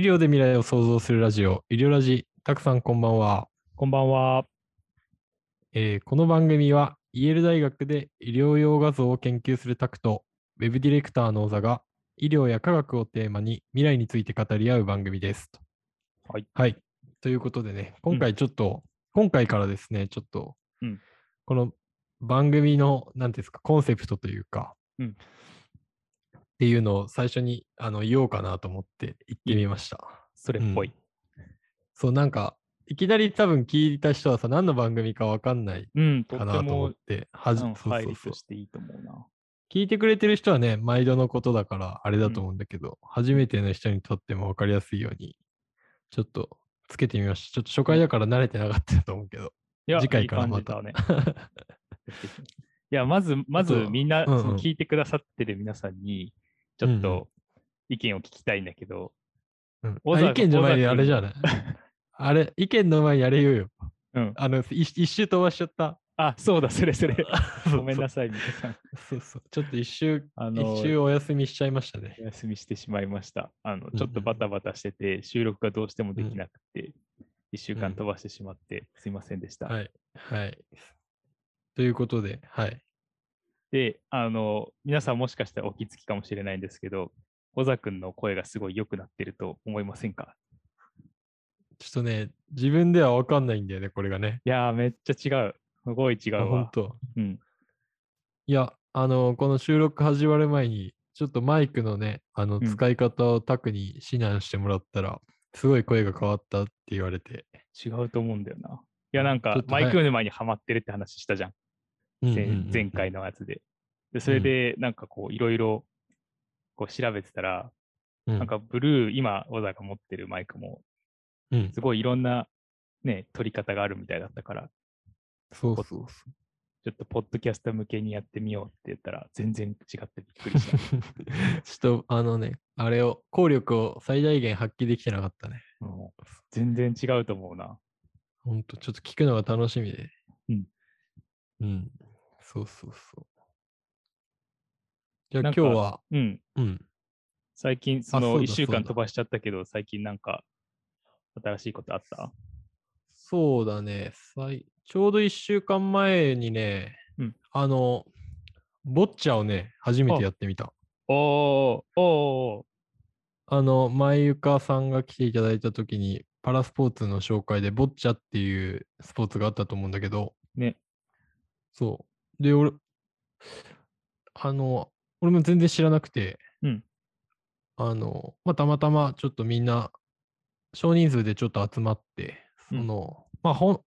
医療で未来を創造するラジオ、医療ラジ。たくさんこんばんは。こんばんは。えーこの番組は、イェール大学で医療用画像を研究するタクと、ウェブディレクターの小座が、医療や科学をテーマに未来について語り合う番組です。はい。はい。ということでね、今回ちょっと、今回からですね、ちょっと、うんこの番組の、なんていうんですか、コンセプトというか、うんっていうのを最初にあの言おうかなと思って言ってみました。それっぽい。そう、なんか、いきなり多分聞いた人はさ、何の番組かわかんないかなと思もっ、て、はじ、うんそうそうそう。していいと思うな。聞いてくれてる人はね、毎度のことだから、あれだと思うんだけど、初めての人にとっても分かりやすいように、ちょっとつけてみました。ちょっと初回だから慣れてなかったと思うけど。次回からまた。い や、まず、まずみんな、うんうんその聞いてくださってる皆さんに、ちょっうんうんと意見を聞きたいんだけど、うん意見の前に小沢君あれじゃないあれ、意見の前にあれ言うよ。うん。あの、い一周飛ばしちゃった。あ、そうだ、それそれ。ごめんなさい、皆さん。そうそう。ちょっと一周、あの一周お休みしちゃいましたねお。休みしてしまいました。あの、うんちょっとバタバタしてて、収録がどうしてもできなくて、一週うん間飛ばしてしまって、すいませんでした。はい。はい。ということで、はい。で、あの、皆さんもしかしたらお気づきかもしれないんですけど、小沢君の声がすごい良くなってると思いませんか？ちょっとね、自分では分かんないんだよね、これがね。いやー、めっちゃ違う。すごい違あうわ。本当。うん。いや、あの、この収録始まる前に、ちょっとマイクのね、あの、うん使い方をタクに指南してもらったら、すごい声が変わったって言われて。違うと思うんだよな。いや、なんかマイク沼にはまってるって話したじゃん。前回のやつで。で、それで、なんかこう、いろいろ、こう調べてたら、うんなんかブルー、今、小沢が持ってるマイクも、うん、すごいいろんな、ね、撮り方があるみたいだったから、そうそうそう。ちょっとポッドキャスト向けにやってみようって言ったら、全然違ってびっくりした。ちょっと、あのね、あれを、効力を最大限発揮できてなかったね。もう全然違うと思うな。ほんと、ちょっと聞くのが楽しみで。うん。うん。そうそうそう。じゃあなんか今日は、うん。うん。最近、そあそうだの1週そうだ間飛ばしちゃったけど、最近なんか、新しいことあった？そうだね。さいちょうど1週間前にね、うんあの、ボッチャをね、初めてあやってみた。おー、おー、あの、前ゆかさんが来ていただいたときに、パラスポーツの紹介で、ボッチャっていうスポーツがあったと思うんだけど、ね。そう。で、俺、あの、俺も全然知らなくて、うん。あの、まあ、たまたまちょっとみんな、少人数でちょっと集まって、そうん。の、まあ、ほん、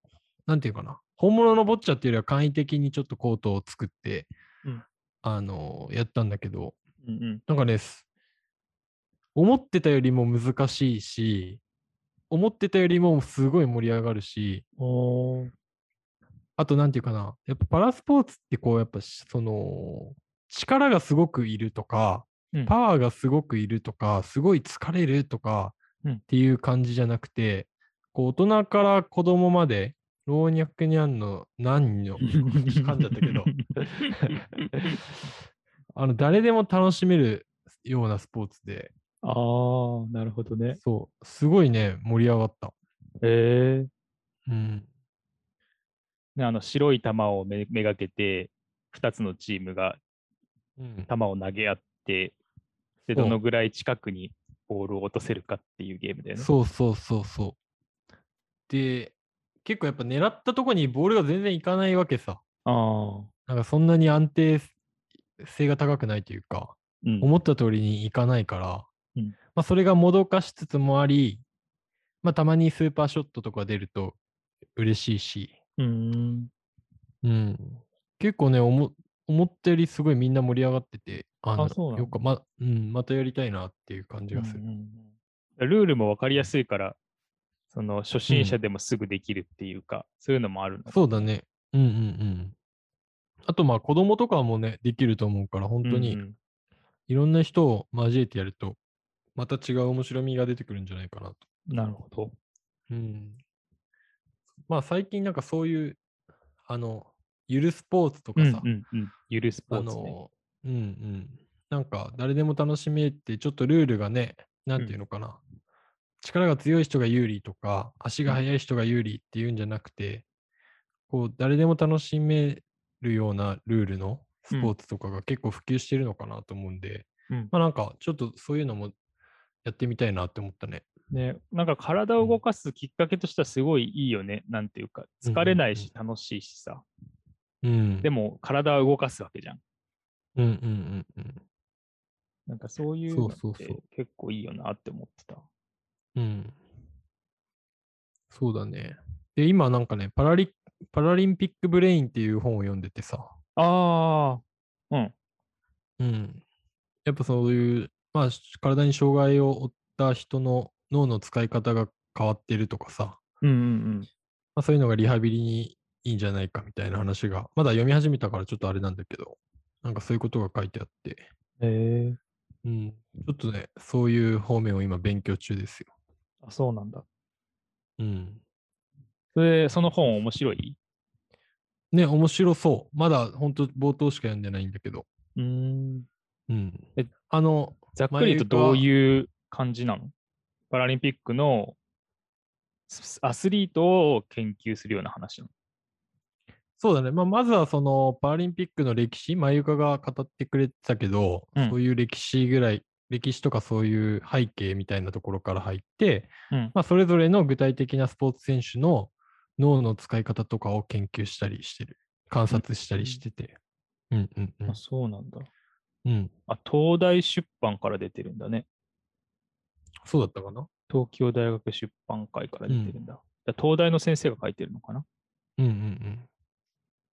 なんていうかな、本物のボッチャっていうよりは簡易的にちょっとコートを作って、うん。あの、やったんだけど、うんうん。なんかね、す思ってたよりも難しいし、思ってたよりもすごい盛り上がるし、あと、なんていうかな、やっぱパラスポーツってこう、やっぱしその、力がすごくいるとか、うんパワーがすごくいるとか、すごい疲れるとかうんっていう感じじゃなくて、こう大人から子供まで、老若にゃんの何の、噛んじゃったけど あの、誰でも楽しめるようなスポーツで、あー、なるほどね。そう、すごいね、盛り上がった。えー。うん。ね、あの白い球をめめがけて、2つのチームがうん、球を投げ合って、で、どのぐらい近くにボールを落とせるかっていうゲームだよね。そうそうそうそう。で、結構やっぱ狙ったとこにボールが全然いかないわけさ。ああ。なんかそんなに安定性が高くないというか、うん。思った通りにいかないから、うんまあそれがもどかしつつもあり、まあたまにスーパーショットとか出ると嬉しいし、うーん。うん。結構ね、思思ったよりすごいみんな盛り上がってて、あのそうなんだよくま、うん、またやりたいなっていう感じがする。うんうんうんルールも分かりやすいから、その初心者でもすぐできるっていうか、そういうのもあるのかそうだね。うんうんうん。あとまあ子供とかもね、できると思うから、本当にうんうんいろんな人を交えてやると、また違う面白みが出てくるんじゃないかなと。なるほど。うん。まあ最近なんかそういう、あの、ゆるスポーツとかうんさ、うんうん。ゆるスポあーツ、ね。の、うんうん。なんか誰でも楽しめて、ちょっとルールがね、なんていうのかな。力が強い人が有利とか、足が速い人が有利っていうんじゃなくて、こう、誰でも楽しめるようなルールのスポーツとかが結構普及してるのかなと思うんで、うんまあなんかちょっとそういうのもやってみたいなって思ったね。ね、なんか体を動かすきっかけとしてはすごいいいよね。なんていうか、疲れないし楽しいしさ。うん。でも体を動かすわけじゃん。うんうんうんうん。なんかそういうのって結構いいよなって思ってた。うん。そうだね。で、今なんかね、パラリパラリンピックブレインっていう本を読んでてさ、ああ、うん。うん。やっぱそういう、まあ、体に障害を負った人の脳の使い方が変わってるとかさ、うんうんまあ、そういうのがリハビリにいいんじゃないかみたいな話が、まだ読み始めたからちょっとあれなんだけど、なんかそういうことが書いてあって、えうん。ちょっとね、そういう方面を今勉強中ですよ。あ、そうなんだ。うん。それ、その本面白い？ね、面白そう。まだ本当冒頭しか読んでないんだけど。うーん。うんえ。あの、ざっくり言うとどういう感じなの？パラリンピックのスアスリートを研究するような話なのそうだね。まあ、まずはそのパラリンピックの歴史、まゆかが語ってくれてたけど、うんそういう歴史ぐらい、歴史とかそういう背景みたいなところから入って、うんまあ、それぞれの具体的なスポーツ選手の脳の使い方とかを研究したりしてる。観察したりしてて。うんうんうんあ、。そうなんだ。うん。あ、東大出版から出てるんだね。そうだったかな？東京大学出版会から出てるんだ。だ東大の先生が書いてるのかな？うんうんうん。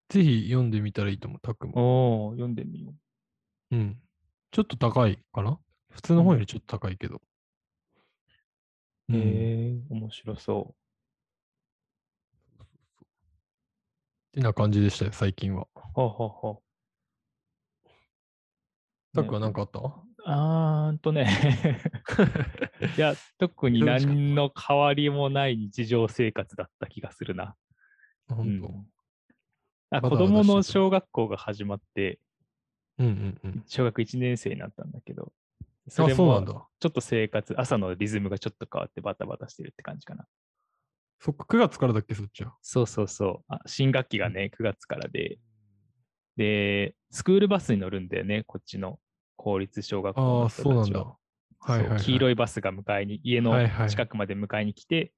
ぜひ読んでみたらいいと思う、タクも。おお、読んでみようん。ちょっと高いかな？普通の本よりちょっと高いけど。う。うんへえ、面白そってな感じでしたよ、最近は。う。ほうほうほタクは何かあった、う。あーんとね。いや、特に何の変わりもない日常生活だった気がするな。本当、うんあバタ子供の小学校が始まって、うんうんうん。小学1年生になったんだけど、それあ、そうなんもだ。ちょっと生活、朝のリズムがちょっと変わってバタバタしてるって感じかな。そっか、9月からだっけ、そっちは？そうそうそう。あ新学期がね、9月からで、で、スクールバスに乗るんだよね、こっちの公立小学校あのあ、人そうなんだ。たちは。はいはい、はい。そう黄色い。いバスが迎えに、家のはいはい近くまで迎えに来て、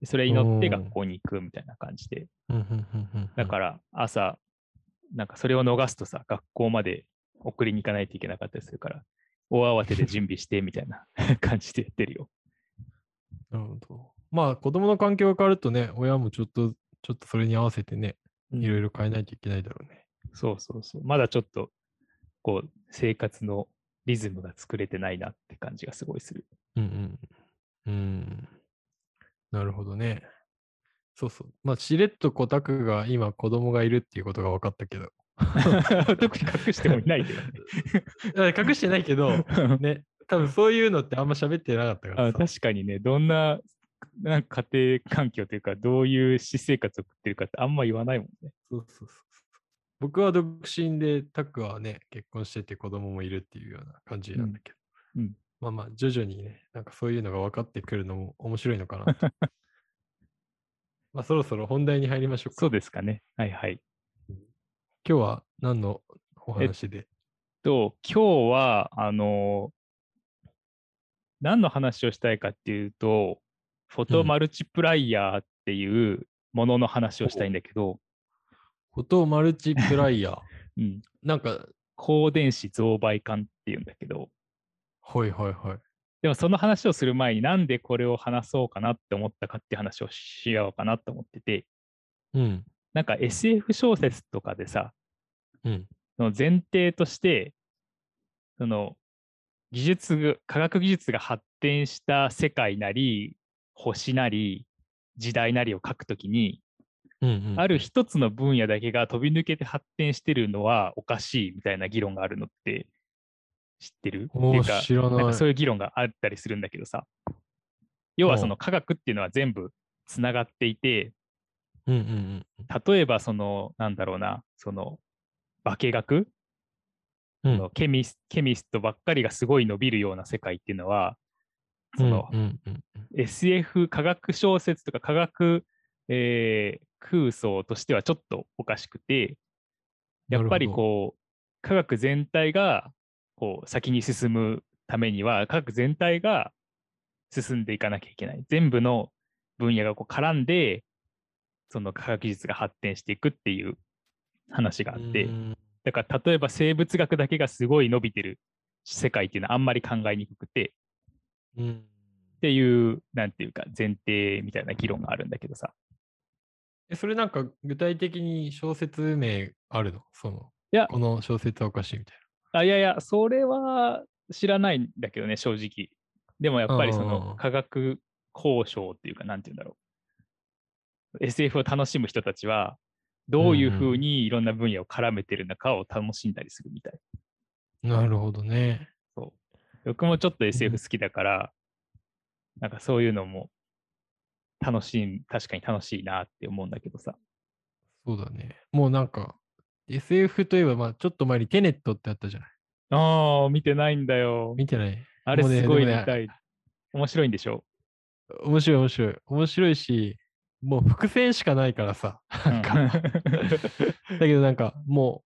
でそれに乗って学校に行くみたいな感じで。うんうんうんうんうんだから朝、なんかそれを逃すとさ、学校まで送りに行かないといけなかったりするから、大慌てで準備してみたいな 感じでやってるよ。なるほど。まあ、子供の環境が変わるとね、親もちょっと、ちょっとそれに合わせてね、いろいろ変えないといけないだろうね。そうそうそう。まだちょっと、こう、生活のリズムが作れてないなって感じがすごいする。うんうん。うん。なるほどね。そうそう。まあ、しれっとコタクが今子供がいるっていうことが分かったけど。特に隠してもいないけどね。隠してないけど、ね、多分そういうのってあんま喋ってなかったから。確かにね、どんななんか家庭環境というか、どういう私生活を送ってるかってあんま言わないもんね。そうそうそう。僕は独身で、タクはね、結婚してて子供もいるっていうような感じなんだけど。うんうんまあまあ、徐々にね、なんかそういうのが分かってくるのも面白いのかなと。まあ、そろそろ本題に入りましょうか。そうですかね。はいはい。今日は何のお話で？と、今日は、あの何の話をしたいかっていうと、フォトマルチプライヤーっていうものの話をしたいんだけど、フォトマルチプライヤー。うん、なんか、高電子増倍管っていうんだけど、はいはいはい。でもその話をする前になんでこれを話そうかなって思ったかっていう話をしようかなと思ってて、うん。なんか SF 小説とかでさ、うん。その前提として、その技術が、科学技術が発展した世界なり、星なり、時代なりを書くときに、うんうん、ある一つの分野だけが飛び抜けて発展してるのはおかしいみたいな議論があるのって知ってる？っていうか、なんかそういう議論があったりするんだけどさ、要はうんその科学っていうのは全部つながっていて、うんうんうん例えばその、なんだろうな、その、化学？うん。そのケミスケミストばっかりがすごい伸びるような世界っていうのは、そのうんうんうん。SF 科学小説とか科学、えー空想としてはちょっとおかしくて、やっぱりこう、科学全体がこう先に進むためには、科学全体が進んでいかなきゃいけない。全部の分野がこう絡んで、その科学技術が発展していくっていう話があって、うん。だから例えば生物学だけがすごい伸びてる世界っていうのはあんまり考えにくくて、うん。っていう、なんていうか、前提みたいな議論があるんだけどさ。えそれなんか具体的に小説名あるの？そのいやこの小説はおかしいみたいあいやいや、それは知らないんだけどね、正直。でもやっぱりそうんうんうんの科学交渉っていうか、なんていうんだろう。SF を楽しむ人たちは、どういうふうにいろんな分野を絡めてるのかを楽しんだりするみたい。な。なるほどね。僕もちょっと SF 好きだから、なんかそういうのも楽しい、確かに楽しいなって思うんだけどさ。そうだね。もうなんか SF といえばまあちょっと前にテネットってあったじゃない。ああ、見てないんだよ。見てないあれすごい見たい。面白いんでしょ？面白い面白い。面白いし、もう伏線しかないからさ。なんか、うんだけどなんかも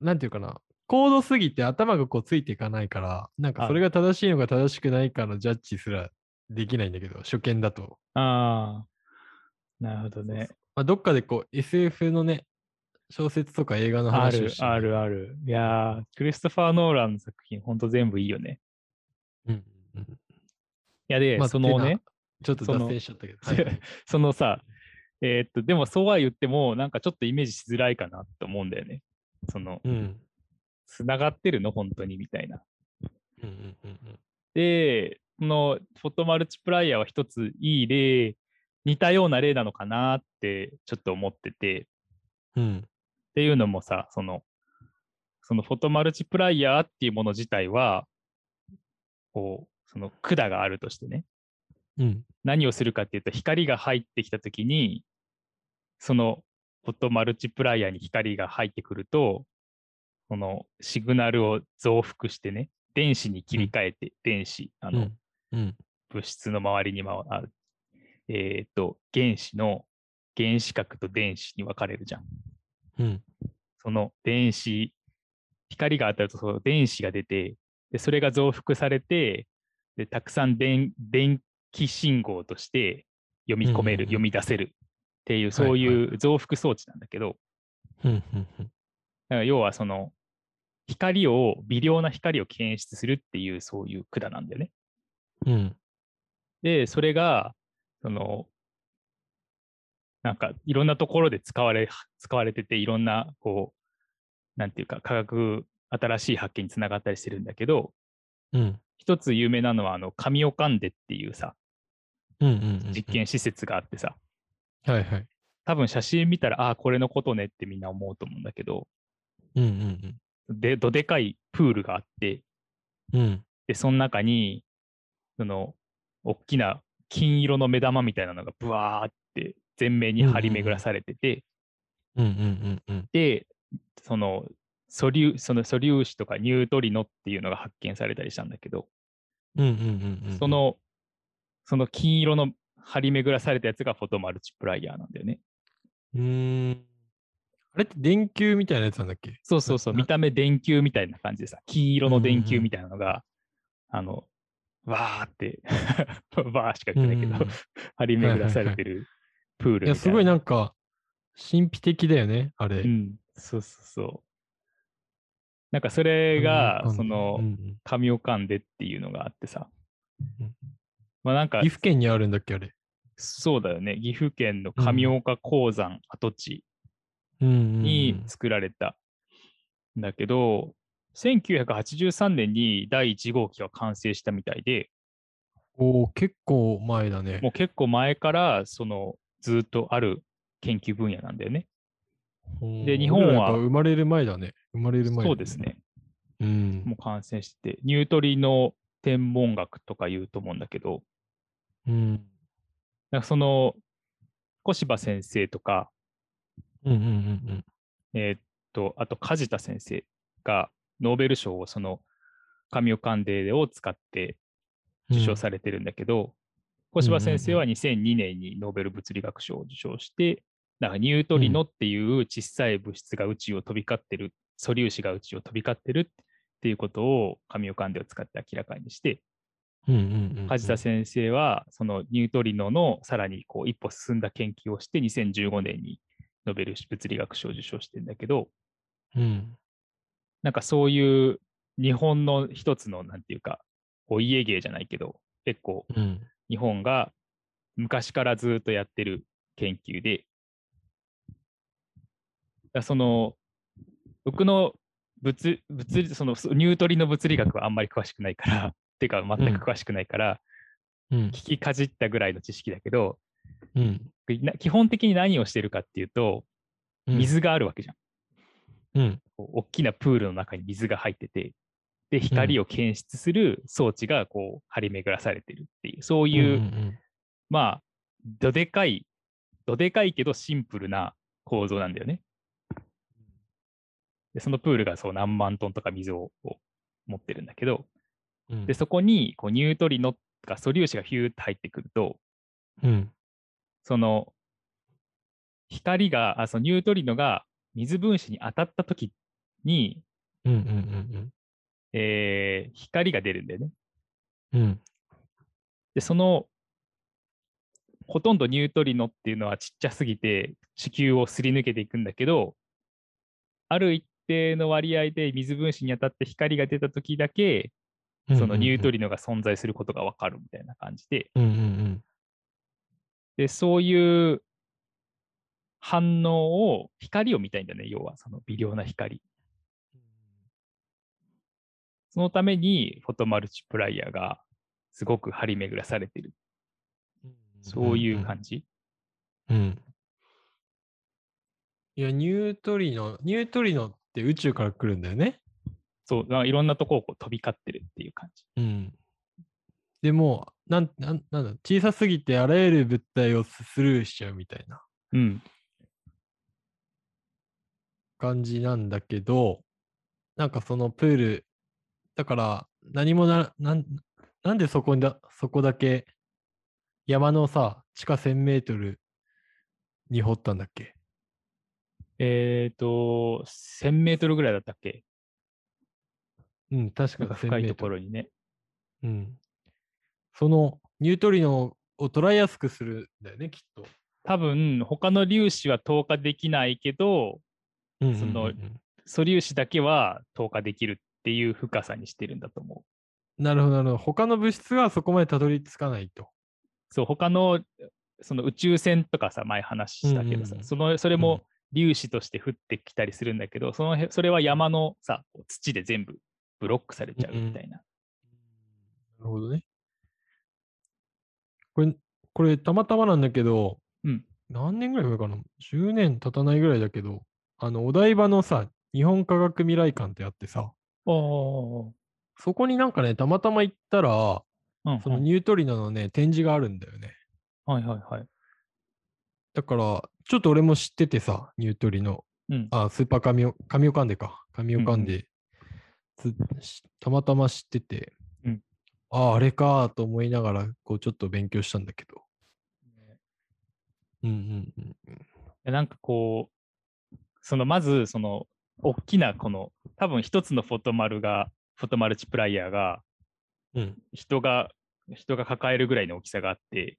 う、なんていうかな、高度すぎて頭がこうついていかないから、なんかあそれが正しいのか正しくないかのジャッジすらできないんだけど、初見だと。ああ、なるほどね。まあ、どっかでこう SF のね、小説とか映画のある話をして、あ。るある。いやー、クリストファー・ノーランの作品、ほんと全部いいよね。うんうんいやで、まあそのねちょっとその脱線しちゃったけど。はいはい そのさ、えーっと、でもそうは言っても、なんかちょっとイメージしづらいかなって思うんだよね。その、うん。つながってるの、本当に？みたいな。うんうんうんで、このフォトマルチプライヤーは一ついい例、似たような例なのかなってちょっと思ってて、うん。うん。っていうのもさ、その、そのフォトマルチプライヤーっていうもの自体は、こう、その管があるとしてね、うん。何をするかっていうと、光が入ってきたときに、そのフォトマルチプライヤーに光が入ってくると、このシグナルを増幅してね、電子に切り替えて、電子、あの、うん。うん。物質の周りに回る、えっ、と、原子の原子核と電子に分かれるじゃん。うん。その電子、光が当たるとその電子が出て、でそれが増幅されて、でたくさん電電気信号として読み込める、うんうんうん読み出せるっていう、はいそういう増幅装置なんだけど、うん。うん。うんだから要はその光を、微量な光を検出するっていう、そういう管なんだよね。うん。で、それが、その、なんかいろんなところで使われ、使われてて、いろんな、こう、なんていうか、科学、新しい発見につながったりしてるんだけど、うん。一つ有名なのは、あの、神オカンデっていうさ、うん。うん。うん。実験施設があってさ、はいはい。多分写真見たら、ああ、これのことねってみんな思うと思うんだけど、うん。うん。で、どでかいプールがあって、うん。うん。で、その中に、その、大きな金色の目玉みたいなのがブワーって全面に張り巡らされてて、うん。うん。うん。で、その素粒、その素粒子とかニュートリノっていうのが発見されたりしたんだけど、うん。うん。うん。そ、の、その金色の張り巡らされたやつがフォトマルチプライヤーなんだよね。うーん。あれって電球みたいなやつなんだっけ？そうそうそう、な見た目電球みたいな感じでさ、金色の電球うんうんうんみたいなのが、あの、わーって、わーしか言ってないけど、張り巡らされてるプールいや、すごいなんか、神秘的だよね、あれ。うん、そうそうそう。なんかそれが、そのう、ん神オカンデっていうのがあってさ。うん、まあなんか岐、阜県にあるんだっけ、あれ。そうだよね、岐阜県の神岡鉱山跡地に作られたんだけど、1983年に第1号機は完成したみたいで、おー結構前だね。もう結構前からそのずっとある研究分野なんだよね。で日本は生まれる前だね。生まれる前だそうです。ね。うん。もう完成してて、ニュートリノ天文学とか言うと思うんだけど、うん。なんかその小柴先生とか、うんうんうんえーっと、あと梶田先生がノーベル賞をその神オカンデを使って受賞されてるんだけど、小柴先生は2002年にノーベル物理学賞を受賞して、なんかニュートリノっていう小さい物質が宇宙を飛び交ってる、素粒子が宇宙を飛び交ってるっていうことを神尾関連を使って明らかにして。梶田先生はそのニュートリノのさらにこう一歩進んだ研究をして2015年にノーベル物理学賞を受賞してるんだけど、うん。なんかそういう日本の一つのなんていうか、お家芸じゃないけど、結構うん。日本が昔からずっとやってる研究で、だその僕の物物理そのニュートリノ物理学はあんまり詳しくないから、てか全く詳しくないから、うん。聞きかじったぐらいの知識だけど、うん。な基本的に何をしてるかっていうと、うん。水があるわけじゃん。うん。大きなプールの中に水が入ってて、で、光を検出する装置がこう張り巡らされてるっていう、そういう、うんうんまあ、どでかい、どでかいけどシンプルな構造なんだよね。で、そのプールがそう何万トンとか水を持ってるんだけど、うん。で、そこにこうニュートリノとか素粒子がヒューって入ってくると、うん。その光が、あそのニュートリノが水分子に当たった時に、うんうんうんえー光が出るんだよね。うん。うん。で、その、ほとんどニュートリノっていうのはちっちゃすぎて地球をすり抜けていくんだけど、ある一定の割合で水分子に当たって光が出た時だけ、そのニュートリリノが存在することがわかるみたいな感じで、うんうんで、そういう反応を、光を見たいんだね、要はその微量な光。そのためにフォトマルチプライヤーがすごく張り巡らされてる。うん。そういう感じ。うん。いや、ニュートリノ、ニュートリノって宇宙から来るんだよね。そう、いろんなとこをこう飛び交ってるっていう感じ。うん。でも、なん、なん、なんだ、小さすぎてあらゆる物体をススルーしちゃうみたいなうん。感じなんだけど、なんかそのプール、だから何もな、なん、なんでそこだ、そこだけ山のさ、地下1000メートルに掘ったんだっけ？えっ、と、1000メートルぐらいだったっけ？うん、確かか1000深いと。ころにね。うん。そのニュートリノを捉えやすくするんだよね、きっと。多分、他の粒子は透過できないけど、うんそのうんうんうん素粒子だけは透過できるっていう深さにしてるんだと思う。なるほど、なるほど。他の物質がそこまでたどり着かないと。そう、他のその宇宙船とかさ、前話したけどさ、うんうんうんそのそれも粒子として降ってきたりするんだけど、そのへそれは山のさ、土で全部ブロックされちゃうみたいな。なるほどね。これ、これたまたまなんだけど、うん何年ぐらい前かな ?10 年経たないぐらいだけど、あの、お台場のさ、日本科学未来館ってあってさ、おーそこになんかね、たまたま行ったら、うんうんそのニュートリノのね、展示があるんだよね。はいはいはい。だから、ちょっと俺も知っててさ、ニュートリノ。うんあ、スーパーカミオ、カミオカンデか。カミオカンうんデ、つしたまたま知ってて、うんああ、あれかと思いながら、こう、ちょっと勉強したんだけど。うんうんうん。でなんかこう、そのまず、その、大きなこの、多分一つのフォトマルが、フォトマルチプライヤーが、うん人が、人が抱えるぐらいの大きさがあって、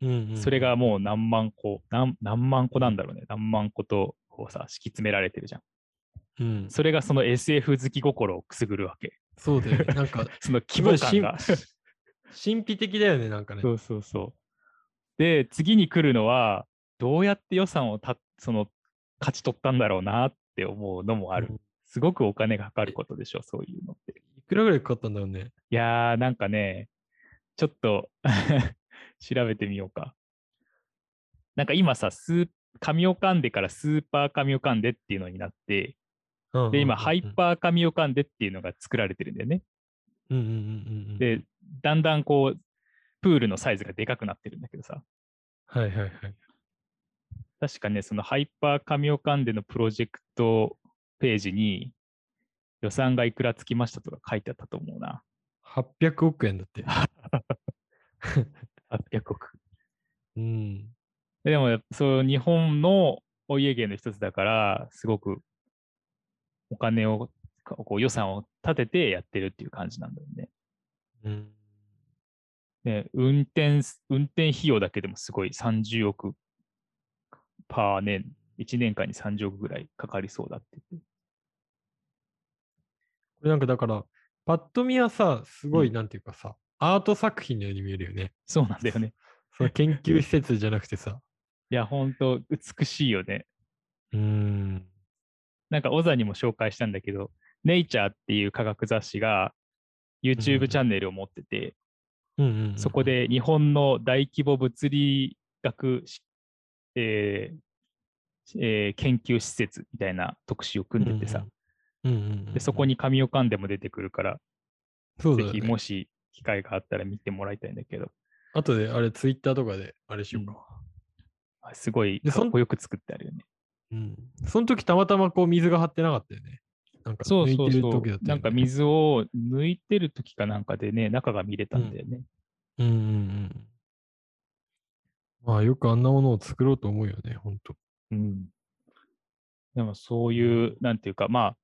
うんうんうんそれがもう何万個、何何万個なんだろうね。何万個と、こうさ、敷き詰められてるじゃん。うん、それがその SF 好き心をくすぐるわけ。そうだよね。なんか、その規模感が。神秘的だよね、なんかね。そうそうそう。で、次に来るのは、どうやって予算をたその勝ち取ったんだろうなって思うのもある。うんすごくお金がかかることでしょ、そういうのって。いくらぐらいかかったんだろうね。いやー、なんかね、ちょっと 調べてみようか。なんか今さ、スーカミオカンデからスーパーカミオカンデっていうのになって、で、今、ハイー。パーカミオカンデっていうのが作られてるんだよね。うんうんうんうんうん、で、だんだんこう、プールのサイズがでかくなってるんだけどさ、はいはいはい。確かね、そのハイパーカミオカンデのプロジェクトページに予算がいくらつきましたとか書いてあったと思うな。800億円だって。800億。うん。でも、そう、日本のお家芸の一つだから、すごくお金を、かこう予算を立ててやってるっていう感じなんだよね。うん。で運転す、運転費用だけでもすごい30億パー年、1年間に30億ぐらいかかりそうだって言って。これなんかだから、パッと見はさ、すごい、うんなんていうかさ、アート作品のように見えるよね。そうなんだよね。その研究施設じゃなくてさ。いや、本当美しいよね。うーん。なんか、オザにも紹介したんだけど、ネイチャーっていう科学雑誌がうん YouTube チャンネルを持ってて、うんうんうんそこ、で日本の大規模物理学し、えーえー研究施設みたいな特集を組んでてさ、うんうんうんうんでそこ、に神尾勘でも出てくるから、ぜひ。もし機会があったら見てもらいたいんだけど、あとで、あれ、ツイッターとかで、あれしようか。あすごいかっこよく作ってあるよね。うん。その時たまたまこう水が張ってなかったよね。なんかそう抜いてるそうそう時だったよね。なんか水を抜いてる時かなんかでね、中が見れたんだよね。うんうんうん。まあよくあんなものを作ろうと思うよね、ほんと。うん。でもそういう、なんていうか、まあ、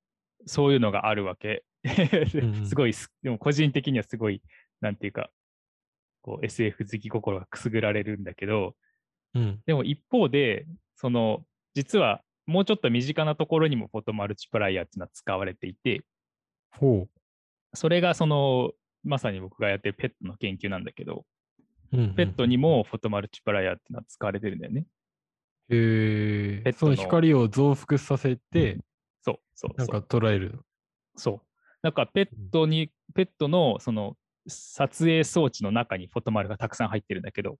そういうのがあるわけ。すごいす、でも個人的にはすごい、なんていうか、こう SF 好き心がくすぐられるんだけど、うん。でも一方で、その、実はもうちょっと身近なところにもフォトマルチプライヤーっていうのは使われていて、ほそれがその、まさに僕がやってるペットの研究なんだけど、ペットにもフォトマルチプライヤーっていうのは使われてるんだよね。へえ。そペットのの光を増幅させて、そうそうなんか。捉えるの。そう。なんかペットに、ペットのその撮影装置の中にフォトマルがたくさん入ってるんだけど、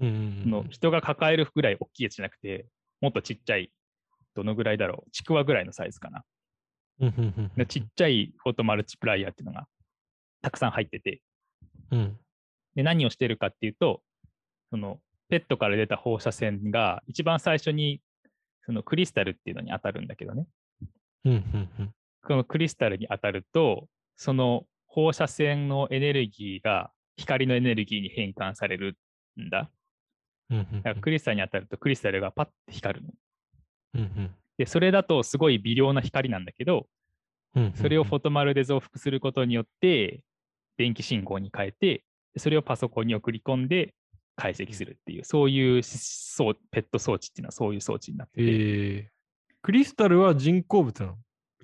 うんの人が抱えるぐらい大きいやつじゃなくて、もっとちっちゃい、どのぐらいだろう、ちくわぐらいのサイズかな。うんうんうんでちっちゃいフォトマルチプライヤーっていうのがたくさん入ってて、うん。で何をしてるかっていうと、そのペットから出た放射線が一番最初にそのクリスタルっていうのに当たるんだけどね。うんうんうんこのクリスタルに当たると、その放射線のエネルギーが光のエネルギーに変換されるんだ。うんうんだからクリスタルに当たるとクリスタルがパッて光るの。うんうんで、それだとすごい微量な光なんだけど、うんうんそれをフォトマルで増幅することによって、電気信号に変えて、でそれをパソコンに送り込んで解析するっていう、そういうそうペット装置っていうのはそういう装置になってて、ええ。クリスタルは人工物なの？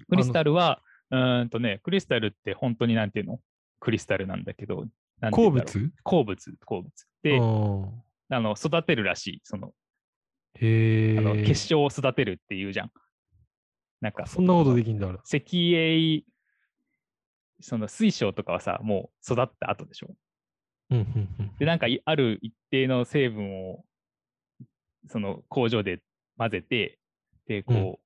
クリスタルは、うーんとね、クリスタルって本当になんていうの？クリスタルなんだけど、鉱物？鉱物、鉱物。で、あの育てるらしい、そのへえ。あの結晶を育てるっていうじゃん。なんか、そんなことできんだ。石英、その水晶とかはさ、もう育った後でしょ？で、なんかいある一定の成分を、その工場で混ぜて、で、こう、うん。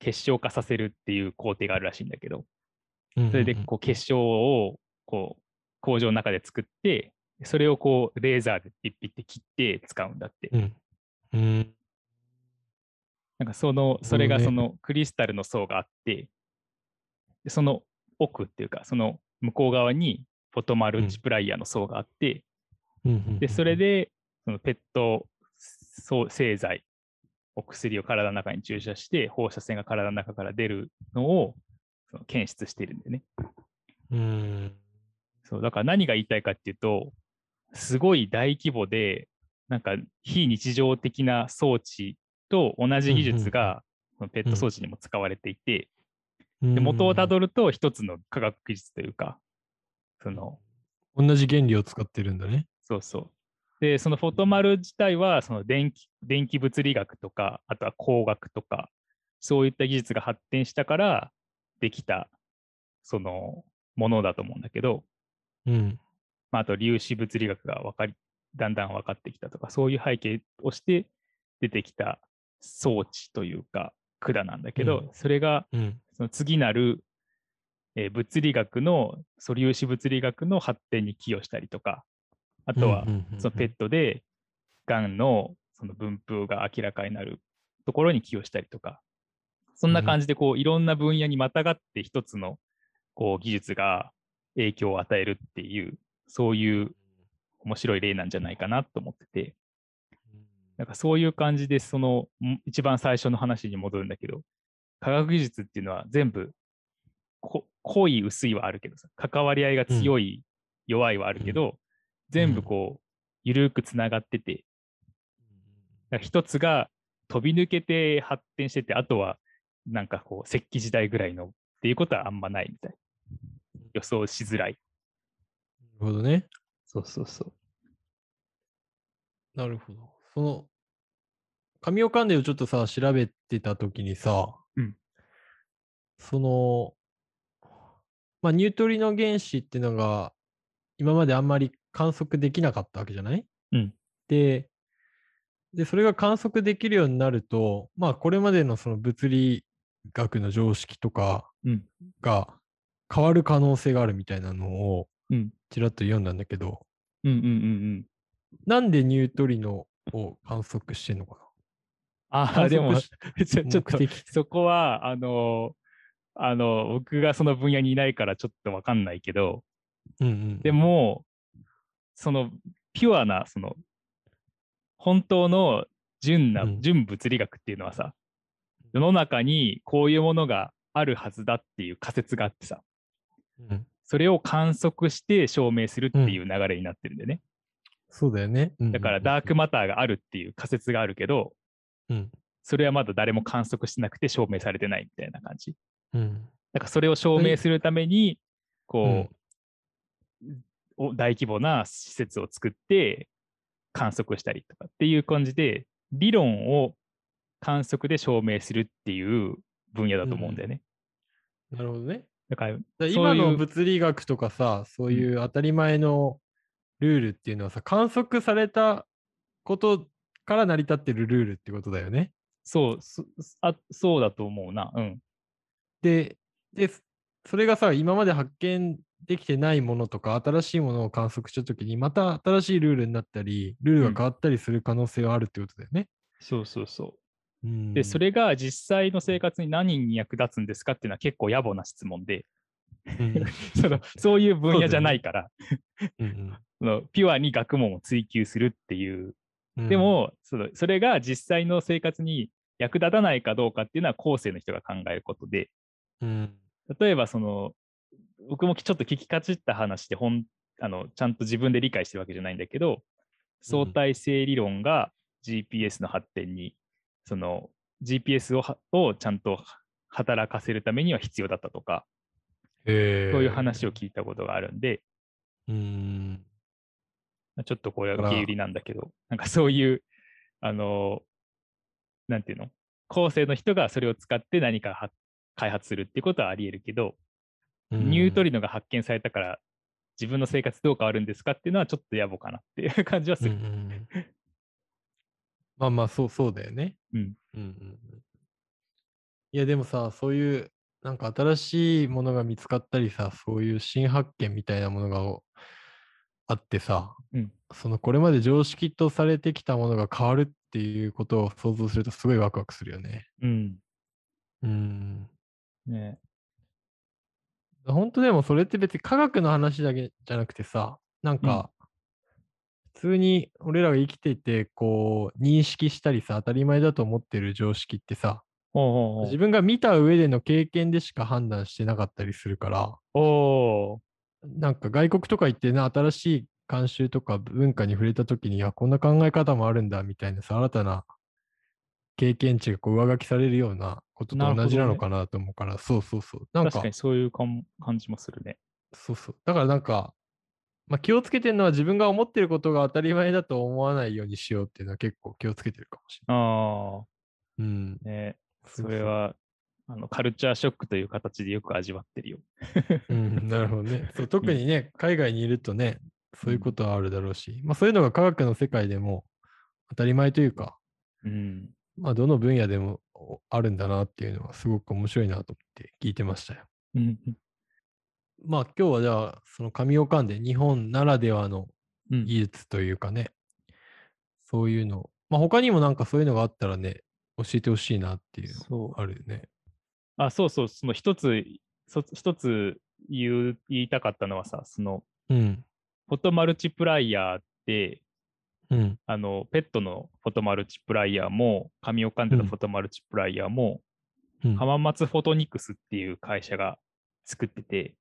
結晶化させるっていう工程があるらしいんだけど。それでこう結晶をこう工場の中で作って、それをこうレーザーでピッピッて切って使うんだって。なんかその、それがそのクリスタルの層があって、でその奥っていうか、その向こう側にフォトマルチプライヤーの層があって、うんうんうんで、それ、でそのペット製剤、お薬を体の中に注射して、放射線が体の中から出るのをその検出しているんだよね。うん。そう、だから何が言いたいかっていうと、すごい大規模で、なんか非日常的な装置と同じ技術が、このペット装置にも使われていて、で元をたどると一つの科学技術というか、その、同じ原理を使ってるんだね。そうそう。で、そのフォトマル自体は、その電気電気物理学とか、あとは工学とか、そういった技術が発展したからできた、そのものだと思うんだけど、うん。まあ、あと粒子物理学が分かり、だんだん分かってきたとか、そういう背景をして出てきた装置というか、管なんだけど、うんそれがうん。その次なる、えー物理学の、素粒子物理学の発展に寄与したりとか、あとはそのペットで、がんのその分布が明らかになるところに寄与したりとか、そんな感じでこういろんな分野にまたがって一つのこう技術が影響を与えるっていう、そういう面白い例なんじゃないかなと思ってて、なんかそういう感じで、そのん一番最初の話に戻るんだけど、科学技術っていうのは全部こ濃い薄いはあるけどさ、関わり合いが強い、弱いはあるけど、全部こう、ゆるくつながってて、一つが飛び抜けて発展してて、あとはなんかこう、石器時代ぐらいのっていうことはあんまないみたい。予想しづらい。なるほどね。そうそうそう。なるほど。その、神尾関連をちょっとさ、調べてたときにさ、うんその、まあ、ニュートリノ原子っていうのが、今まであんまり観測できなかったわけじゃない？うん。で、で、それが観測できるようになると、まあ、これまでのその物理学の常識とかうん。が変わる可能性があるみたいなのをうん。ちらっと読んだんだけど、うんうんうんうん。なんでニュートリノを観測してんのかあな？あ、でも、ちょっとそこは、あの、あの、僕がその分野にいないからちょっとわかんないけど、うんうん、でも、その、ピュアな、その、本当の純な、うん純物理学っていうのはさ、世の中にこういうものがあるはずだっていう仮説があってさ、うんそれを観測して証明するっていう流れになってるんでね。そうだよね。だからダークマターがあるっていう仮説があるけど、うんそれはまだ誰も観測してなくて証明されてないみたいな感じ。うんだからそれを証明するために、こう、お大規模な施設を作って観測したりとかっていう感じで、理論を観測で証明するっていう分野だと思うんだよね。なるほどね。だから、今の物理学とかさ、そういう当たり前のルールっていうのはさ、観測されたことから成り立ってるルールってことだよね。そう、そあそうだと思うな。うん。で、で、それがさ、今まで発見できてないものとか、新しいものを観測したときに、また新しいルールになったり、ルールが変わったりする可能性はあるってことだよね。そうそうそう。うん。で、それが実際の生活に何に役立つんですかっていうのは結構野暮な質問で、うん。そのそういう分野じゃないから、うん。そのピュアに学問を追求するっていう。うん。で、も、そのそれが実際の生活に役立たないかどうかっていうのは後世の人が考えることで、うん。例えばその、僕もちょっと聞きかじった話で本あの、ちゃんと自分で理解してるわけじゃないんだけど、相対性理論が GPS の発展に、その GPS をはをちゃんと働かせるためには必要だったとか、そういう話を聞いたことがあるんで、うん。まあちょっとこれは受け売りなんだけど、なんかそういう、あの、なんていうの？後世の人がそれを使って何かは開発するっていうことはあり得るけど、ニュートリノが発見されたから自分の生活どう変わるんですかっていうのはちょっと野暮かなっていう感じはする。うんうんうんまあまあ、そうそうだよね。うん。うんうんうんいや、でもさ、そういう、なんか新しいものが見つかったりさ、そういう新発見みたいなものがおあってさ、うんそのこれまで常識とされてきたものが変わるっていうことを想像するとすごいワクワクするよね。うん。うん。ね。本当でもそれって別に科学の話だけじゃなくてさ、なんか、普通に俺らが生きていて、こう、認識したりさ、当たり前だと思ってる常識ってさ、ほうほうほう。自分が見た上での経験でしか判断してなかったりするから、おー。なんか外国とか行ってね、新しい慣習とか文化に触れたときに、あ、こんな考え方もあるんだみたいなさ、新たな経験値がこう上書きされるようなことと同じなのかなと思うから、そうそうそう。なんか確かに、そういう感じもするね。そうそう。だからなんか、まあ、気をつけてるのは自分が思ってることが当たり前だと思わないようにしようっていうのは結構気をつけてるかもしあれない。うん。あ、ねそうそうそれは、あの、カルチャーショックという形でよく味わってるよ。うん、なるほどね。そう 特にね、海外にいるとね、そういうことはあるだろうし、まあそういうのが科学の世界でも当たり前というか、うん。まあどの分野でもおあるんだなっていうのはすごく面白いなと思って聞いてましたよ。うん。まあ今日はじゃあ、その神尾間で日本ならではのうん技術というかね、そういうの、まあ他にもなんかそういうのがあったらね、教えてほしいなっていうのそう。あるよね。あ、そうそう、その一つ、そ一つ言う言いたかったのはさ、その、うん。フォトマルチプライヤーって、うん。あの、ペットのフォトマルチプライヤーも、紙を噛んでのうんフォトマルチプライヤーも、うん、浜松フォトニクスっていう会社が作ってて、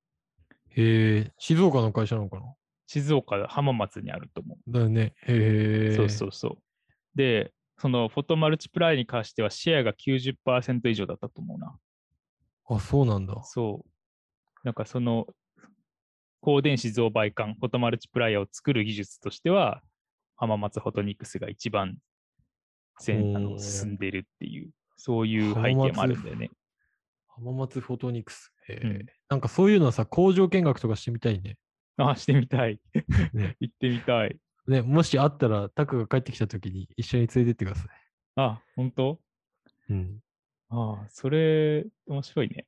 へえ、静岡の会社なのかな？静岡、浜松にあると思だよね。へえ。う。そうそうそう。で、そのフォトマルチプライに関してはシェアが90%以上だったと思うな。あ、そうなんだ。そう。なんかその、高電子増倍管、フォトマルチプライヤーを作る技術としては、浜松フォトニクスが一番先あの進んでるっていう、そういう背景もあるんだよね。浜松フォトニクス。へえ、うんなんかそういうのはさ、工場見学とかしてみたいね。あ、してみたい。ね 行ってみたい。ね、もしあったら、タクが帰ってきたときに一緒に連れてってくださあ、本当？い。うん。ああ、それ、面白いね。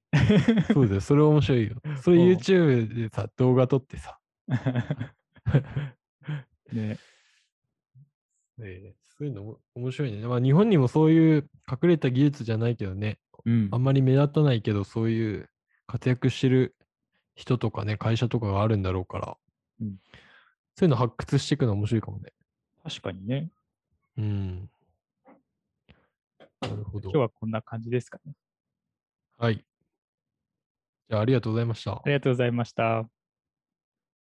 そうだよ。それ面白いよ。それうん YouTube でさ、動画撮ってさ。ね。えーそういうのも面白いね。まあ日本にもそういう隠れた技術じゃないけどね、うんあんまり目立たないけど、そういう活躍してる人とかね、会社とかがあるんだろうから、うんそういうの発掘していくの面白いかもね。確かにね。うん。なるほど。今日はこんな感じですかね。はい。じゃあ、ありがとうございましたあ。りがとうございました。